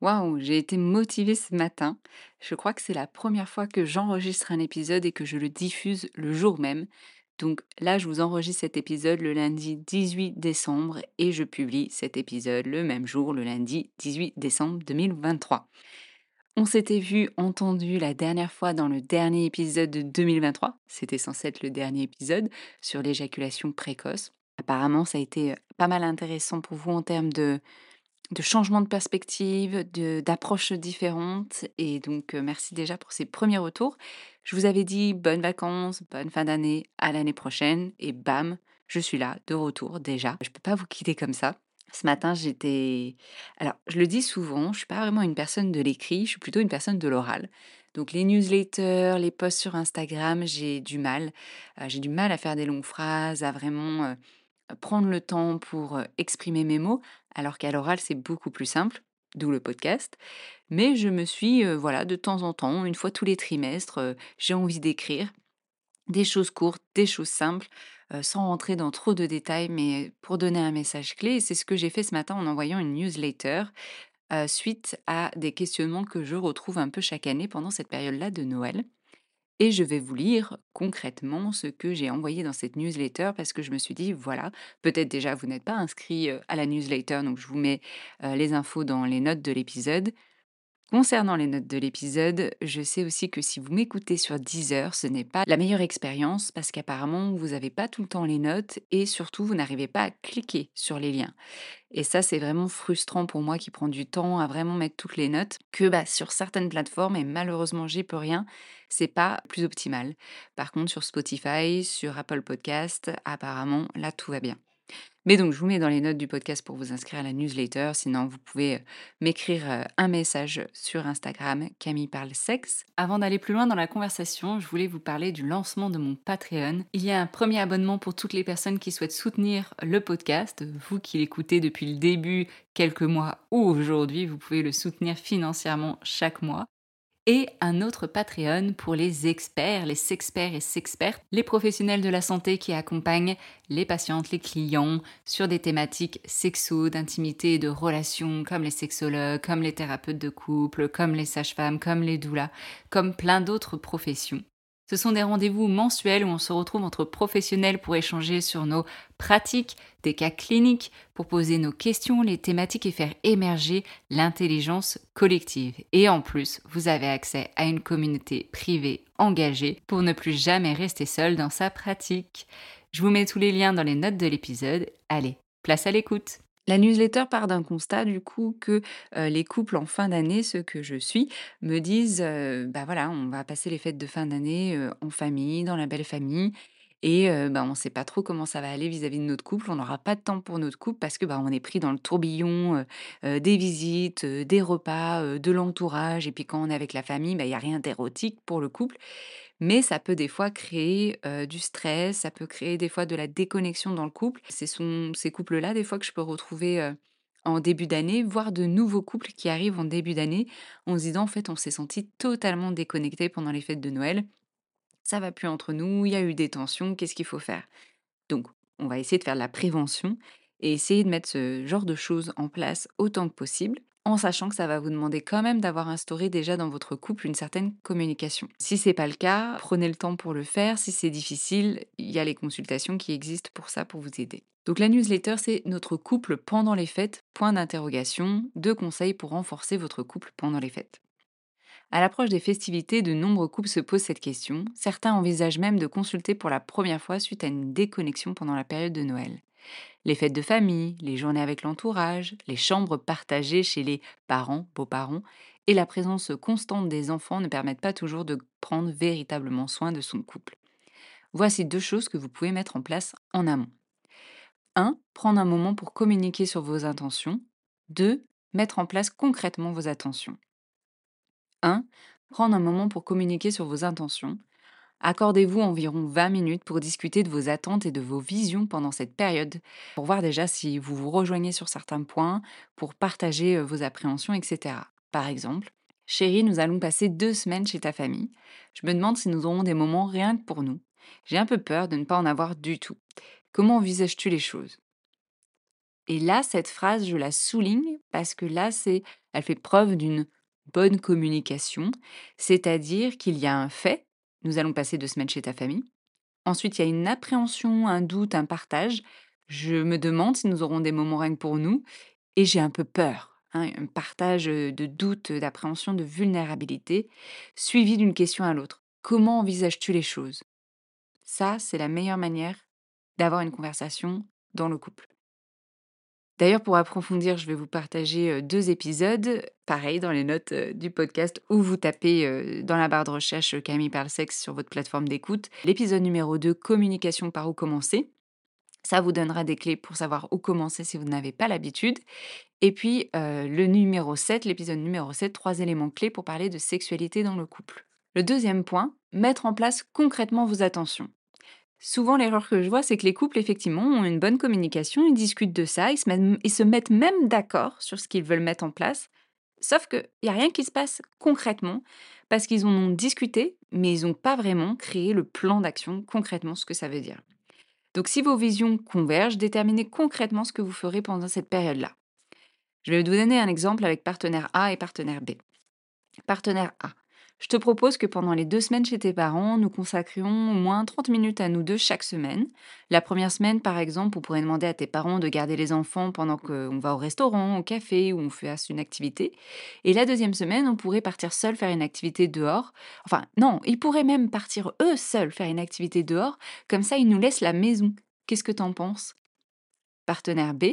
Waouh, j'ai été motivée ce matin. Je crois que c'est la première fois que j'enregistre un épisode et que je le diffuse le jour même. Donc là, je vous enregistre cet épisode le lundi 18 décembre et je publie cet épisode le même jour, le lundi 18 décembre 2023. On s'était vu, entendu la dernière fois dans le dernier épisode de 2023. C'était censé être le dernier épisode sur l'éjaculation précoce. Apparemment, ça a été pas mal intéressant pour vous en termes de, de changement de perspective, d'approches différentes. Et donc, euh, merci déjà pour ces premiers retours. Je vous avais dit bonnes vacances, bonne fin d'année, à l'année prochaine. Et bam, je suis là, de retour déjà. Je ne peux pas vous quitter comme ça. Ce matin, j'étais... Alors, je le dis souvent, je ne suis pas vraiment une personne de l'écrit, je suis plutôt une personne de l'oral. Donc, les newsletters, les posts sur Instagram, j'ai du mal. Euh, j'ai du mal à faire des longues phrases, à vraiment euh, prendre le temps pour exprimer mes mots, alors qu'à l'oral, c'est beaucoup plus simple, d'où le podcast. Mais je me suis, voilà, de temps en temps, une fois tous les trimestres, j'ai envie d'écrire des choses courtes, des choses simples, sans rentrer dans trop de détails, mais pour donner un message clé. Et c'est ce que j'ai fait ce matin en envoyant une newsletter suite à des questionnements que je retrouve un peu chaque année pendant cette période-là de Noël. Et je vais vous lire concrètement ce que j'ai envoyé dans cette newsletter parce que je me suis dit, voilà, peut-être déjà vous n'êtes pas inscrit à la newsletter, donc je vous mets les infos dans les notes de l'épisode. Concernant les notes de l'épisode, je sais aussi que si vous m'écoutez sur Deezer, ce n'est pas la meilleure expérience parce qu'apparemment vous n'avez pas tout le temps les notes et surtout vous n'arrivez pas à cliquer sur les liens. Et ça, c'est vraiment frustrant pour moi qui prend du temps à vraiment mettre toutes les notes, que bah, sur certaines plateformes, et malheureusement j'y peux rien, c'est pas plus optimal. Par contre, sur Spotify, sur Apple Podcast, apparemment, là tout va bien. Mais donc, je vous mets dans les notes du podcast pour vous inscrire à la newsletter. Sinon, vous pouvez euh, m'écrire euh, un message sur Instagram, Camille parle sexe. Avant d'aller plus loin dans la conversation, je voulais vous parler du lancement de mon Patreon. Il y a un premier abonnement pour toutes les personnes qui souhaitent soutenir le podcast. Vous qui l'écoutez depuis le début, quelques mois ou aujourd'hui, vous pouvez le soutenir financièrement chaque mois et un autre Patreon pour les experts, les sexperts et sexpertes, les professionnels de la santé qui accompagnent les patientes, les clients sur des thématiques sexo, d'intimité et de relations, comme les sexologues, comme les thérapeutes de couple, comme les sages-femmes, comme les doulas, comme plein d'autres professions. Ce sont des rendez-vous mensuels où on se retrouve entre professionnels pour échanger sur nos pratiques, des cas cliniques, pour poser nos questions, les thématiques et faire émerger l'intelligence collective. Et en plus, vous avez accès à une communauté privée engagée pour ne plus jamais rester seul dans sa pratique. Je vous mets tous les liens dans les notes de l'épisode. Allez, place à l'écoute. La newsletter part d'un constat du coup que les couples en fin d'année, ceux que je suis, me disent bah voilà, on va passer les fêtes de fin d'année en famille, dans la belle famille. Et bah, on ne sait pas trop comment ça va aller vis-à-vis de notre couple. On n'aura pas de temps pour notre couple parce que bah, on est pris dans le tourbillon des visites, des repas, de l'entourage. Et puis quand on est avec la famille, bah, il n'y a rien d'érotique pour le couple. Mais ça peut des fois créer du stress, ça peut créer des fois de la déconnexion dans le couple. C'est ces couples-là, des fois, que je peux retrouver en début d'année, voire de nouveaux couples qui arrivent en début d'année en se disant, en fait, on s'est senti totalement déconnecté pendant les fêtes de Noël. Ça va plus entre nous, il y a eu des tensions, qu'est-ce qu'il faut faire? Donc, on va essayer de faire de la prévention et essayer de mettre ce genre de choses en place autant que possible en sachant que ça va vous demander quand même d'avoir instauré déjà dans votre couple une certaine communication. Si c'est pas le cas, prenez le temps pour le faire. Si c'est difficile, il y a les consultations qui existent pour ça, pour vous aider. Donc la newsletter, c'est notre couple pendant les fêtes, point d'interrogation, deux conseils pour renforcer votre couple pendant les fêtes. À l'approche des festivités, de nombreux couples se posent cette question. Certains envisagent même de consulter pour la première fois suite à une déconnexion pendant la période de Noël. Les fêtes de famille, les journées avec l'entourage, les chambres partagées chez les parents, beaux-parents, et la présence constante des enfants ne permettent pas toujours de prendre véritablement soin de son couple. Voici deux choses que vous pouvez mettre en place en amont. 1. Prendre un moment pour communiquer sur vos intentions. 2. Mettre en place concrètement vos attentions. 1. Prendre un moment pour communiquer sur vos intentions. Accordez-vous environ 20 minutes pour discuter de vos attentes et de vos visions pendant cette période, pour voir déjà si vous vous rejoignez sur certains points, pour partager vos appréhensions, etc. Par exemple, Chérie, nous allons passer deux semaines chez ta famille. Je me demande si nous aurons des moments rien que pour nous. J'ai un peu peur de ne pas en avoir du tout. Comment envisages-tu les choses? Et là, cette phrase, je la souligne parce que là, c'est, elle fait preuve d'une bonne communication, c'est-à-dire qu'il y a un fait nous allons passer deux semaines chez ta famille. Ensuite, il y a une appréhension, un doute, un partage. Je me demande si nous aurons des moments rien pour nous. Et j'ai un peu peur. Hein, un partage de doute, d'appréhension, de vulnérabilité, suivi d'une question à l'autre. Comment envisages-tu les choses? Ça, c'est la meilleure manière d'avoir une conversation dans le couple. D'ailleurs, pour approfondir, je vais vous partager deux épisodes, pareil, dans les notes du podcast, où vous tapez dans la barre de recherche Camille parle sexe sur votre plateforme d'écoute. L'épisode numéro 2, communication par où commencer. Ça vous donnera des clés pour savoir où commencer si vous n'avez pas l'habitude. Et puis le numéro 7, l'épisode numéro 7, trois éléments clés pour parler de sexualité dans le couple. Le deuxième point, mettre en place concrètement vos attentions. Souvent, l'erreur que je vois, c'est que les couples, effectivement, ont une bonne communication, ils discutent de ça, ils se mettent, même d'accord sur ce qu'ils veulent mettre en place. Sauf qu'il n'y a rien qui se passe concrètement, parce qu'ils en ont discuté, mais ils n'ont pas vraiment créé le plan d'action, concrètement ce que ça veut dire. Donc si vos visions convergent, déterminez concrètement ce que vous ferez pendant cette période-là. Je vais vous donner un exemple avec partenaire A et partenaire B. Partenaire A. Je te propose que pendant les deux semaines chez tes parents, nous consacrions au moins 30 minutes à nous deux chaque semaine. La première semaine, par exemple, on pourrait demander à tes parents de garder les enfants pendant qu'on va au restaurant, au café ou on fait une activité. Et la deuxième semaine, on pourrait partir seul faire une activité dehors. Enfin, non, ils pourraient même partir eux seuls faire une activité dehors. Comme ça, ils nous laissent la maison. Qu'est-ce que t'en penses? Partenaire B,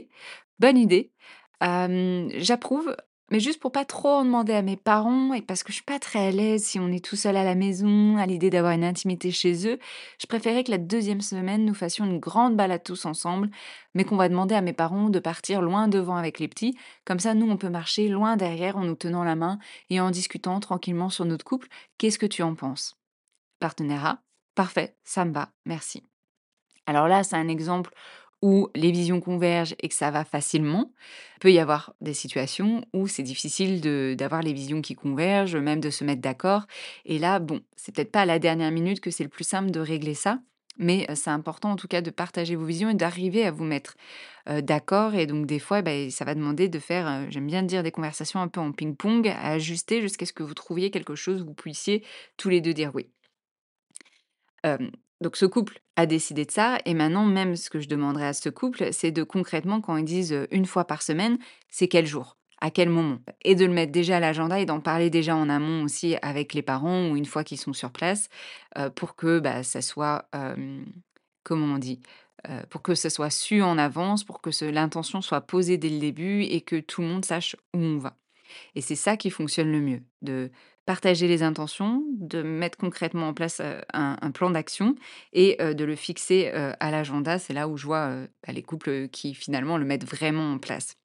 bonne idée. J'approuve. Mais juste pour pas trop en demander à mes parents et parce que je suis pas très à l'aise si on est tout seul à la maison, à l'idée d'avoir une intimité chez eux, je préférais que la deuxième semaine, nous fassions une grande balade tous ensemble, mais qu'on va demander à mes parents de partir loin devant avec les petits. Comme ça, nous, on peut marcher loin derrière en nous tenant la main et en discutant tranquillement sur notre couple. Qu'est-ce que tu en penses? Partenaire A Parfait, ça me va, merci. Alors là, c'est un exemple où les visions convergent et que ça va facilement. Il peut y avoir des situations où c'est difficile d'avoir les visions qui convergent, même de se mettre d'accord. Et là, bon, c'est peut-être pas à la dernière minute que c'est le plus simple de régler ça, mais c'est important en tout cas de partager vos visions et d'arriver à vous mettre d'accord. Et donc des fois, bah, ça va demander de faire, j'aime bien dire, des conversations un peu en ping-pong, à ajuster jusqu'à ce que vous trouviez quelque chose où vous puissiez tous les deux dire oui. Donc ce couple a décidé de ça et maintenant même ce que je demanderais à ce couple, c'est de concrètement quand ils disent, 1 fois par semaine, c'est quel jour? À quel moment? Et de le mettre déjà à l'agenda et d'en parler déjà en amont aussi avec les parents ou une fois qu'ils sont sur place, pour que, bah, ça soit, comment on dit? Pour que ça soit su en avance, pour que l'intention soit posée dès le début et que tout le monde sache où on va. Et c'est ça qui fonctionne le mieux, de partager les intentions, de mettre concrètement en place, heu, un plan d'action et heu, de le fixer, heu, à l'agenda. C'est là où je vois, bah, les couples, qui finalement le mettent vraiment en place.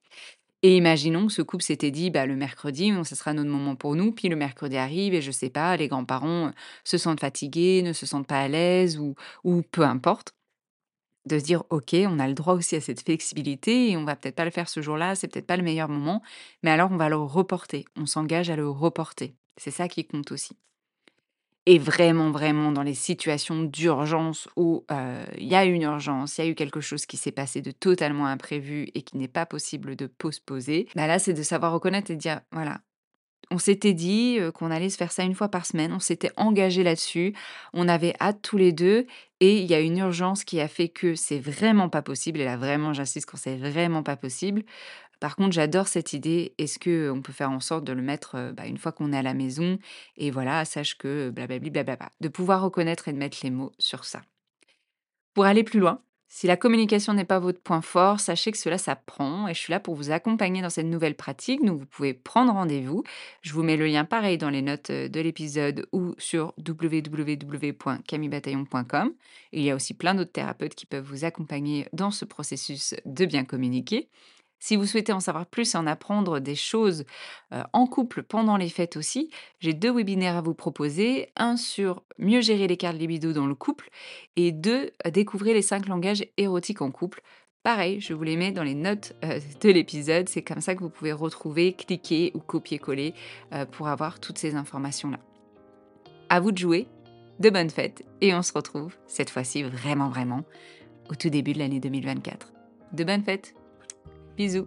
Et imaginons que ce couple s'était dit: «Bah, le mercredi, on ce sera notre moment pour nous», puis le mercredi arrive et je sais pas, les grands-parents, se sentent fatigués, ne se sentent pas à l'aise ou ou peu importe. De se dire: «OK, on a le droit aussi à cette flexibilité et on va peut-être pas le faire ce jour-là, c'est peut-être pas le meilleur moment, mais alors on va le reporter. On s'engage à le reporter». C'est ça qui compte aussi. Et vraiment, vraiment dans les situations d'urgence où, heu, il y a une urgence, il y a eu quelque chose qui s'est passé de totalement imprévu et qui n'est pas possible de postposer, bah, là, c'est de savoir reconnaître et dire: «Voilà, on s'était dit, heu, qu'on allait se faire ça une fois par semaine, on s'était engagé là-dessus, on avait hâte tous les 2 et il y a une urgence qui a fait que c'est vraiment pas possible» et là, vraiment, j'insiste quand c'est vraiment pas possible. Par contre, j'adore cette idée. Est-ce qu'on peut faire en sorte de le mettre, heu, bah, une fois qu'on est à la maison et voilà, sache que blablabli blablabla. De pouvoir reconnaître et de mettre les mots sur ça. Pour aller plus loin, si la communication n'est pas votre point fort, sachez que cela s'apprend et je suis là pour vous accompagner dans cette nouvelle pratique. Donc, vous pouvez prendre rendez-vous. Je vous mets le lien pareil dans les notes, de l'épisode ou sur www.camillebataillon.com. Il y a aussi plein d'autres thérapeutes qui peuvent vous accompagner dans ce processus de bien communiquer. Si vous souhaitez en savoir plus et en apprendre des choses, heu, en couple pendant les fêtes aussi, j'ai 2 webinaires à vous proposer. Un sur mieux gérer l'écart de libido dans le couple et 2, heu, découvrez les 5 langages érotiques en couple. Pareil, je vous les mets dans les notes, heu, de l'épisode. C'est comme ça que vous pouvez retrouver, cliquer ou copier-coller, pour avoir toutes ces informations-là. À vous de jouer, de bonnes fêtes et on se retrouve, cette fois-ci vraiment, vraiment, au tout début de l'année 2024. De bonnes fêtes! Bisous.